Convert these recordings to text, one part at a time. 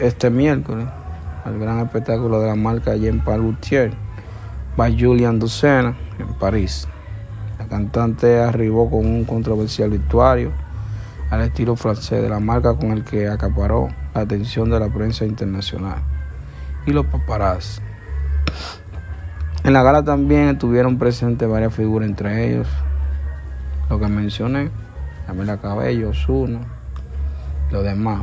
Este miércoles al gran espectáculo de la marca en Palutier by Julian Ducena en París. La cantante arribó con un controversial vestuario al estilo francés de la marca con el que acaparó la atención de la prensa internacional y los paparazzi. En la gala también estuvieron presentes varias figuras, entre ellos lo que mencioné, Camila Cabello, Osuna, los demás,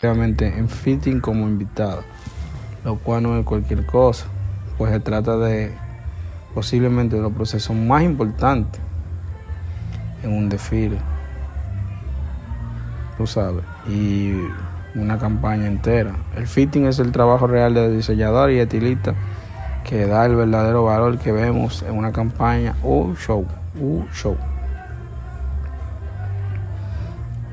En fitting como invitado, lo cual no es cualquier cosa, pues se trata de posiblemente de los procesos más importantes en un desfile, tú sabes, y una campaña entera. El fitting es el trabajo real del diseñador y estilista que da el verdadero valor que vemos en una campaña o show, show.